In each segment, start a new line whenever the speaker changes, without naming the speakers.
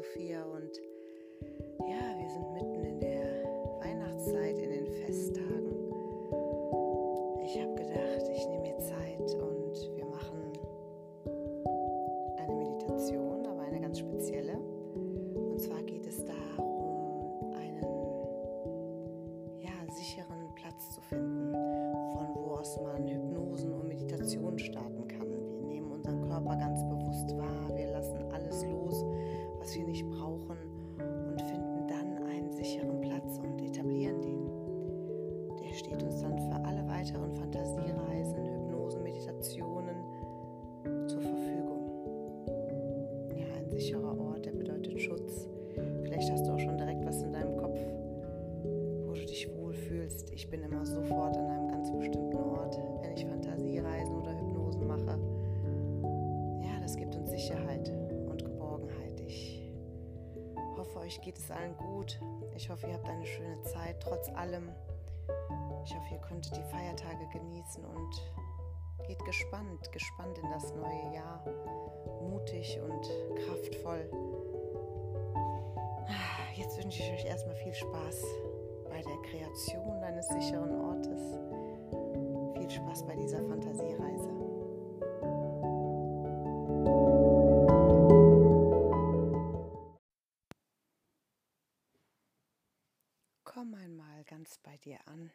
Sophia und ja, wir sind mitten in der Weihnachtszeit, in den Festtagen. Ich habe gedacht, ich nehme mir Zeit und wir machen eine Meditation, aber eine ganz spezielle. Und zwar geht es darum, einen ja, sicheren Platz zu finden, von wo aus man euch geht es allen gut. Ich hoffe, ihr habt eine schöne Zeit, trotz allem. Ich hoffe, ihr konntet die Feiertage genießen und geht gespannt, gespannt in das neue Jahr. Mutig und kraftvoll. Jetzt wünsche ich euch erstmal viel Spaß bei der Kreation deines sicheren Ortes. Viel Spaß bei dieser Fantasiereise. Komm einmal ganz bei dir an.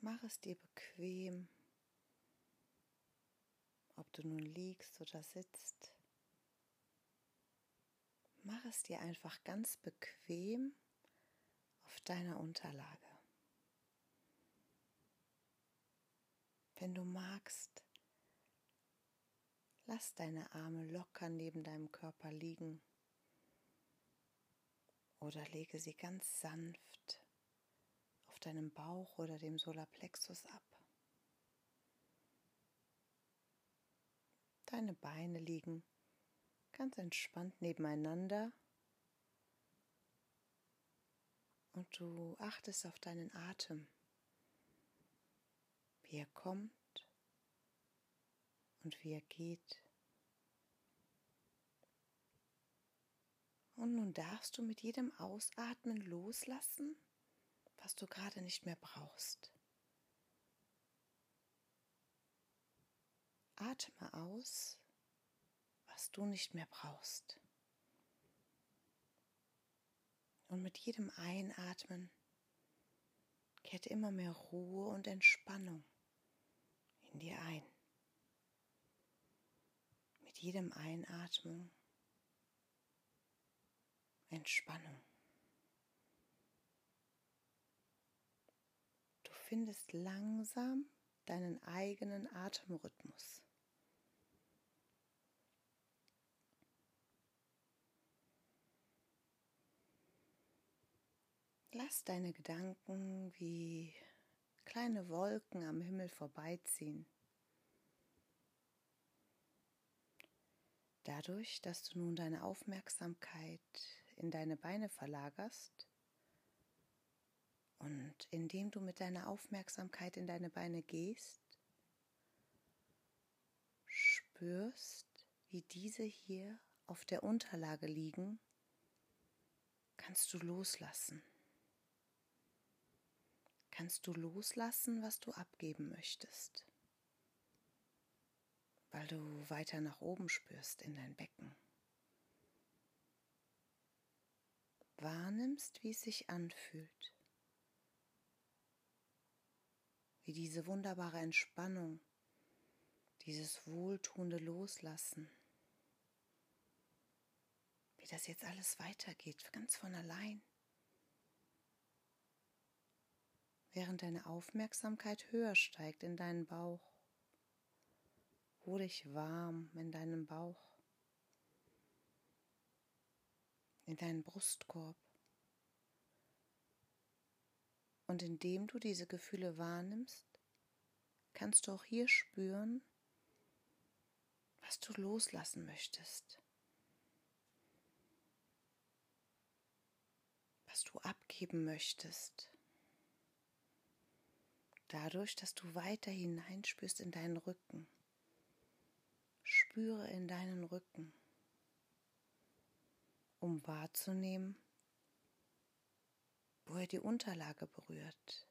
Mach es dir bequem, ob du nun liegst oder sitzt. Mach es dir einfach ganz bequem auf deiner Unterlage. Wenn du magst, lass deine Arme locker neben deinem Körper liegen oder lege sie ganz sanft auf deinem Bauch oder dem Solarplexus ab. Deine Beine liegen ganz entspannt nebeneinander und du achtest auf deinen Atem, wie er kommt und wie er geht. Und nun darfst du mit jedem Ausatmen loslassen, was du gerade nicht mehr brauchst. Atme aus, was du nicht mehr brauchst. Und mit jedem Einatmen kehrt immer mehr Ruhe und Entspannung in dir ein. Mit jedem Einatmen Entspannung. Du findest langsam deinen eigenen Atemrhythmus. Lass deine Gedanken wie kleine Wolken am Himmel vorbeiziehen. Dadurch, dass du nun deine Aufmerksamkeit in deine Beine verlagerst und indem du mit deiner Aufmerksamkeit in deine Beine gehst, spürst, wie diese hier auf der Unterlage liegen, kannst du loslassen. Kannst du loslassen, was du abgeben möchtest, weil du weiter nach oben spürst in dein Becken. Wahrnimmst, wie es sich anfühlt, wie diese wunderbare Entspannung, dieses wohltuende Loslassen, wie das jetzt alles weitergeht, ganz von allein. Während deine Aufmerksamkeit höher steigt in deinen Bauch, wohlig warm in deinem Bauch. In deinen Brustkorb. Und indem du diese Gefühle wahrnimmst, kannst du auch hier spüren, was du loslassen möchtest, was du abgeben möchtest. dadurch, dass du weiter hineinspürst in deinen Rücken. Spüre in deinen Rücken, um wahrzunehmen, wo er die Unterlage berührt.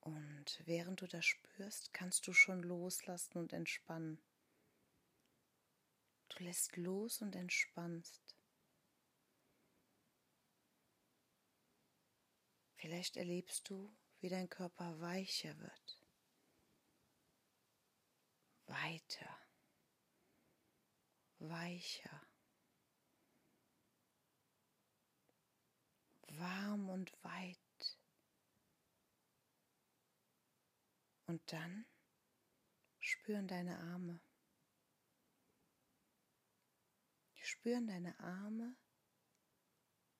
Und während du das spürst, kannst du schon loslassen und entspannen. Du lässt los und entspannst. Vielleicht erlebst du, wie dein Körper weicher wird, weiter, weicher, warm und weit. Und dann spüren deine Arme. Spüren deine Arme,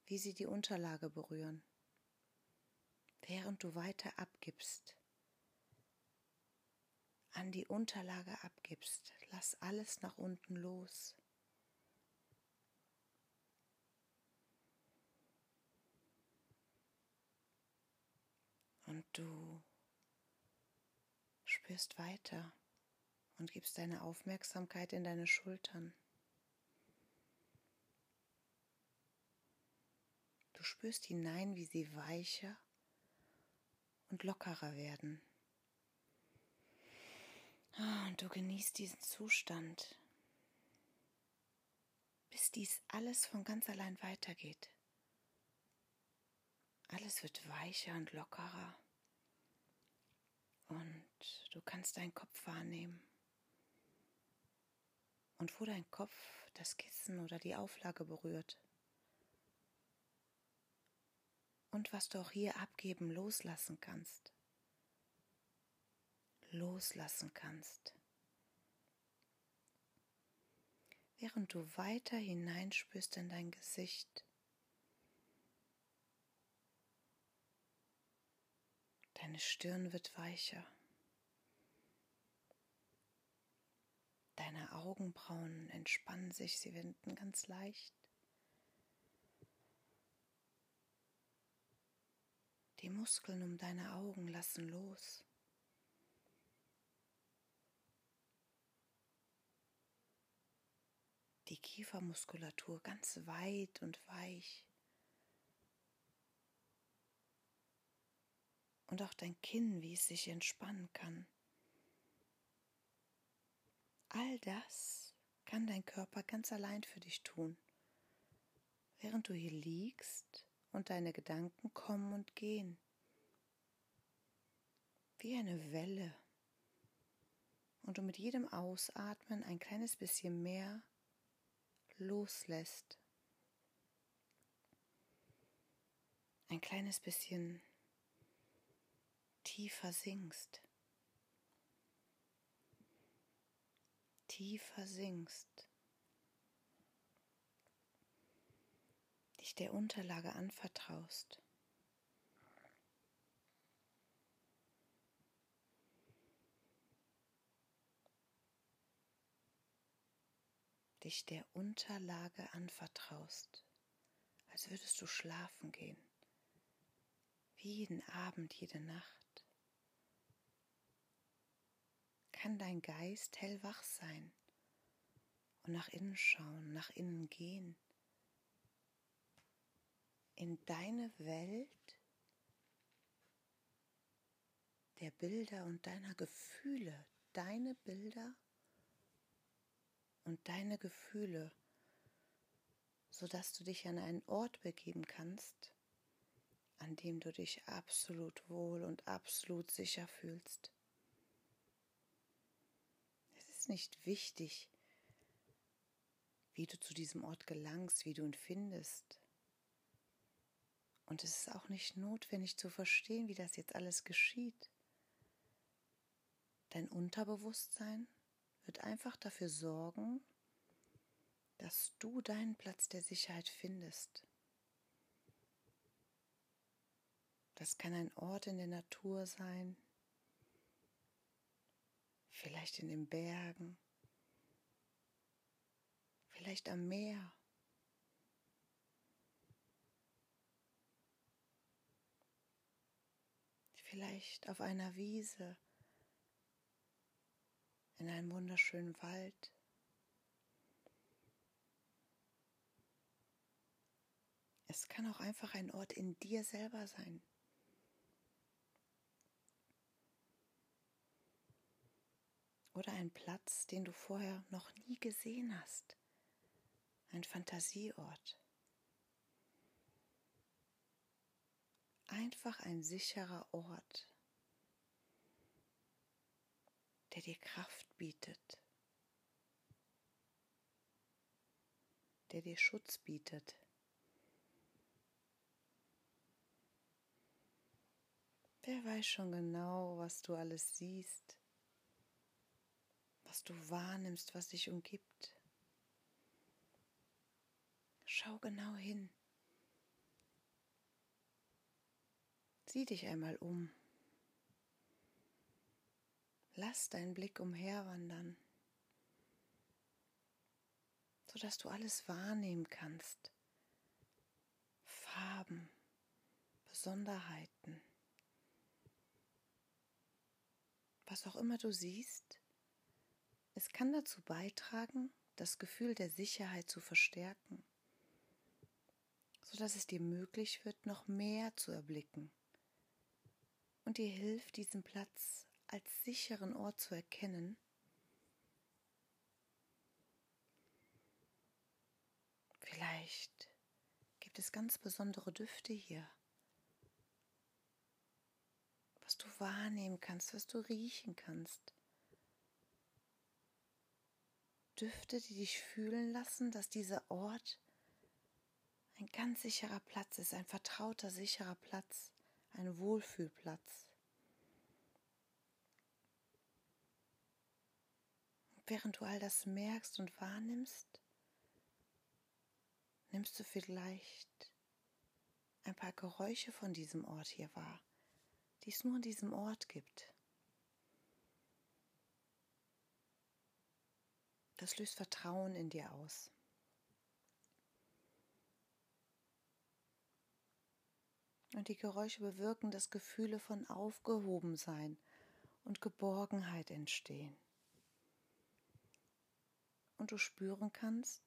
wie sie die Unterlage berühren, während du weiter abgibst, an die Unterlage abgibst. Lass alles nach unten los. Und du spürst weiter und gibst deine Aufmerksamkeit in deine Schultern. Du spürst hinein, wie sie weicher und lockerer werden. Ah, und du genießt diesen Zustand, bis dies alles von ganz allein weitergeht. Alles wird weicher und lockerer. Und du kannst deinen Kopf wahrnehmen. Und wo dein Kopf das Kissen oder die Auflage berührt. Und was du auch hier abgeben, loslassen kannst. Loslassen kannst. Während du weiter hineinspürst in dein Gesicht. Deine Stirn wird weicher. Deine Augenbrauen entspannen sich, sie werden ganz leicht. Die Muskeln um deine Augen lassen los. Die Kiefermuskulatur ganz weit und weich. und auch dein Kinn, wie es sich entspannen kann. All das kann dein Körper ganz allein für dich tun, während du hier liegst und deine Gedanken kommen und gehen. Wie eine Welle. Und du mit jedem Ausatmen ein kleines bisschen mehr loslässt. Ein kleines bisschen tiefer sinkst, tiefer sinkst, dich der Unterlage anvertraust. Dich der Unterlage anvertraust, als würdest du schlafen gehen, wie jeden Abend, jede Nacht. kann dein Geist hellwach sein und nach innen schauen, nach innen gehen, in deine Welt der Bilder und deiner Gefühle, deine Bilder und deine Gefühle, sodass du dich an einen Ort begeben kannst, an dem du dich absolut wohl und absolut sicher fühlst nicht wichtig, wie du zu diesem Ort gelangst, wie du ihn findest. Und es ist auch nicht notwendig zu verstehen, wie das jetzt alles geschieht. Dein Unterbewusstsein wird einfach dafür sorgen, dass du deinen Platz der Sicherheit findest. Das kann ein Ort in der Natur sein, vielleicht in den Bergen, vielleicht am Meer. vielleicht auf einer Wiese, in einem wunderschönen Wald. Es kann auch einfach ein Ort in dir selber sein. Oder ein Platz, den du vorher noch nie gesehen hast. Ein Fantasieort. Einfach ein sicherer Ort, der dir Kraft bietet, der dir Schutz bietet. Wer weiß schon genau, was du alles siehst, was du wahrnimmst, was dich umgibt. Schau genau hin. Sieh dich einmal um. Lass deinen Blick umherwandern, sodass du alles wahrnehmen kannst. Farben, Besonderheiten. Was auch immer du siehst, es kann dazu beitragen, das Gefühl der Sicherheit zu verstärken, sodass es dir möglich wird, noch mehr zu erblicken und dir hilft, diesen Platz als sicheren Ort zu erkennen. Vielleicht gibt es ganz besondere Düfte hier, was du wahrnehmen kannst, was du riechen kannst. Düfte, die dich fühlen lassen, dass dieser Ort ein ganz sicherer Platz ist, ein vertrauter, sicherer Platz ein Wohlfühlplatz. Während du all das merkst und wahrnimmst, nimmst du vielleicht ein paar Geräusche von diesem Ort hier wahr, die es nur an diesem Ort gibt. Das löst Vertrauen in dir aus. Und die Geräusche bewirken, dass Gefühle von Aufgehobensein und Geborgenheit entstehen. Und du spüren kannst,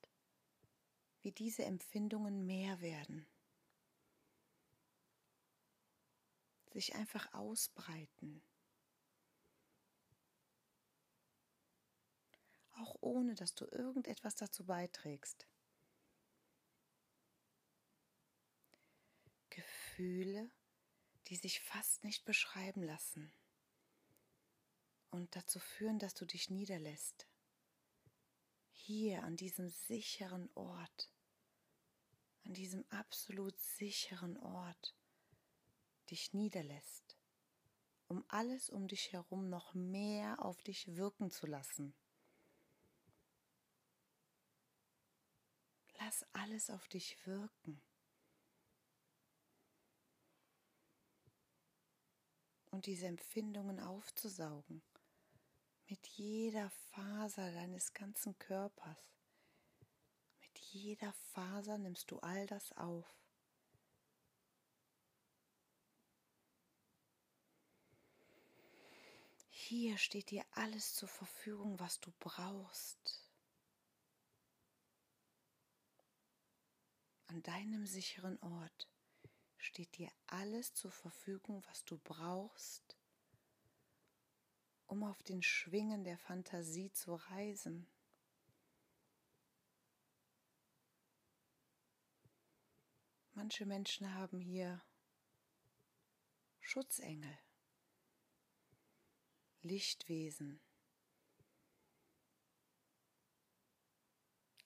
wie diese Empfindungen mehr werden, sich einfach ausbreiten, auch ohne dass du irgendetwas dazu beiträgst. Gefühle, die sich fast nicht beschreiben lassen und dazu führen, dass du dich niederlässt. Hier an diesem sicheren Ort, an diesem absolut sicheren Ort, dich niederlässt, um alles um dich herum noch mehr auf dich wirken zu lassen. Lass alles auf dich wirken. und diese Empfindungen aufzusaugen mit jeder Faser deines ganzen Körpers. Mit jeder Faser nimmst du all das auf. Hier steht dir alles zur Verfügung, was du brauchst. An deinem sicheren Ort steht dir alles zur Verfügung, was du brauchst, um auf den Schwingen der Fantasie zu reisen. Manche Menschen haben hier Schutzengel, Lichtwesen.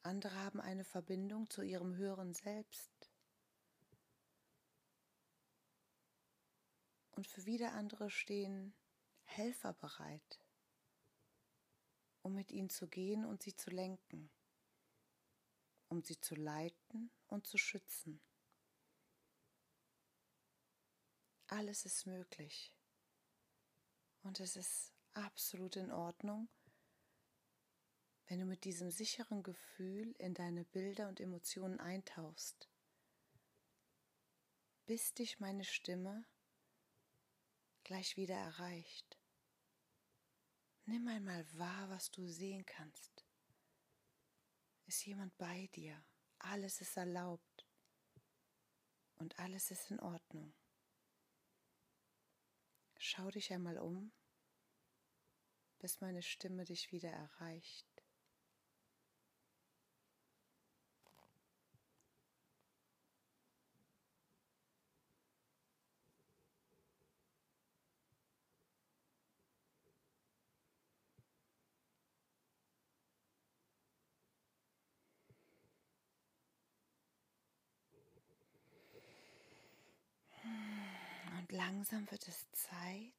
Andere haben eine Verbindung zu ihrem höheren Selbst. und für wieder andere stehen Helfer bereit, um mit ihnen zu gehen und sie zu lenken, um sie zu leiten und zu schützen. Alles ist möglich und es ist absolut in Ordnung, wenn du mit diesem sicheren Gefühl in deine Bilder und Emotionen eintauchst, bis dich meine Stimme gleich wieder erreicht. Nimm einmal wahr, was du sehen kannst. Ist jemand bei dir? Alles ist erlaubt und alles ist in Ordnung. Schau dich einmal um, bis meine Stimme dich wieder erreicht. Langsam wird es Zeit,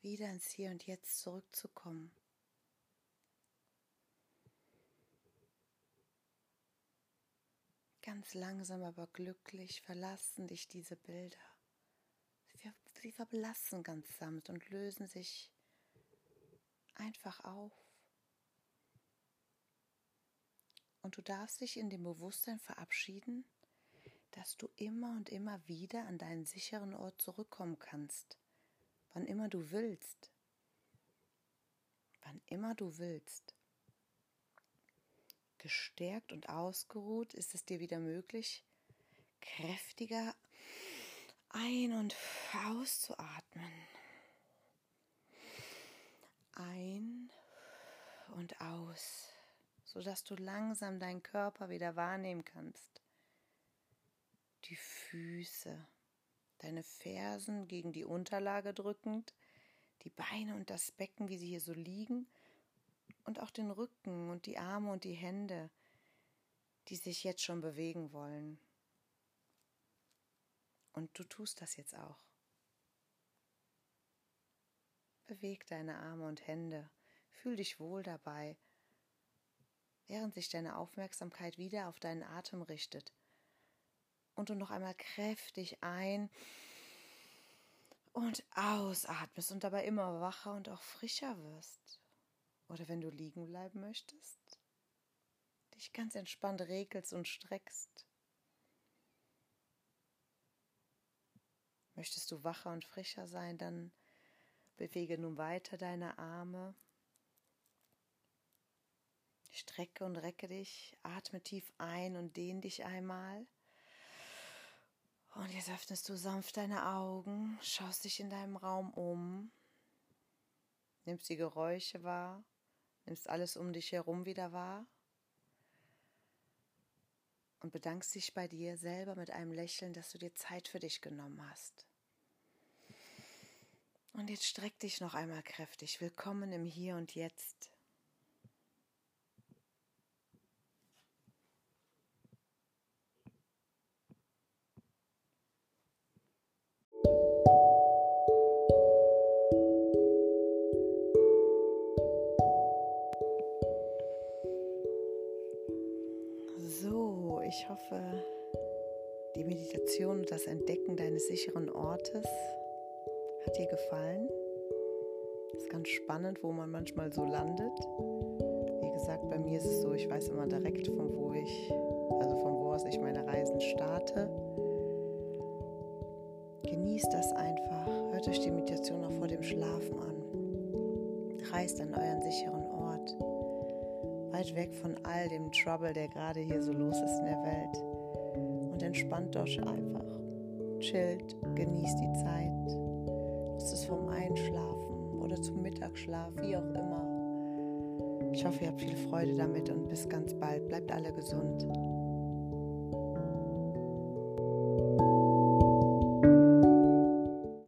wieder ins Hier und Jetzt zurückzukommen. Ganz langsam aber glücklich verlassen dich diese Bilder. Sie verblassen ganz sanft und lösen sich einfach auf. Und du darfst dich in dem Bewusstsein verabschieden, dass du immer und immer wieder an deinen sicheren Ort zurückkommen kannst, wann immer du willst. Wann immer du willst. Gestärkt und ausgeruht ist es dir wieder möglich, kräftiger ein- und auszuatmen. Ein und aus, sodass du langsam deinen Körper wieder wahrnehmen kannst die Füße, deine Fersen gegen die Unterlage drückend, die Beine und das Becken, wie sie hier so liegen, und auch den Rücken und die Arme und die Hände, die sich jetzt schon bewegen wollen. Und du tust das jetzt auch. Beweg deine Arme und Hände, fühl dich wohl dabei, während sich deine Aufmerksamkeit wieder auf deinen Atem richtet und du noch einmal kräftig ein und ausatmest und dabei immer wacher und auch frischer wirst. Oder wenn du liegen bleiben möchtest, dich ganz entspannt regelst und streckst. Möchtest du wacher und frischer sein, dann bewege nun weiter deine Arme. Strecke und recke dich, atme tief ein und dehn dich einmal. Und jetzt öffnest du sanft deine Augen, schaust dich in deinem Raum um, nimmst die Geräusche wahr, nimmst alles um dich herum wieder wahr und bedankst dich bei dir selber mit einem Lächeln, dass du dir Zeit für dich genommen hast. Und jetzt streck dich noch einmal kräftig. Willkommen im Hier und Jetzt. Spannend, wo man manchmal so landet. Wie gesagt, bei mir ist es so, ich weiß immer direkt, von wo ich, also von wo aus ich meine Reisen starte. Genießt das einfach. Hört euch die Meditation auch vor dem Schlafen an. Reist an euren sicheren Ort weit weg von all dem Trouble, der gerade hier so los ist in der Welt. Und entspannt euch einfach. Chillt, genießt die Zeit. Nutzt es vom Einschlafen oder zum Mittagsschlaf, wie auch immer. Ich hoffe, ihr habt viel Freude damit und bis ganz bald. Bleibt alle gesund.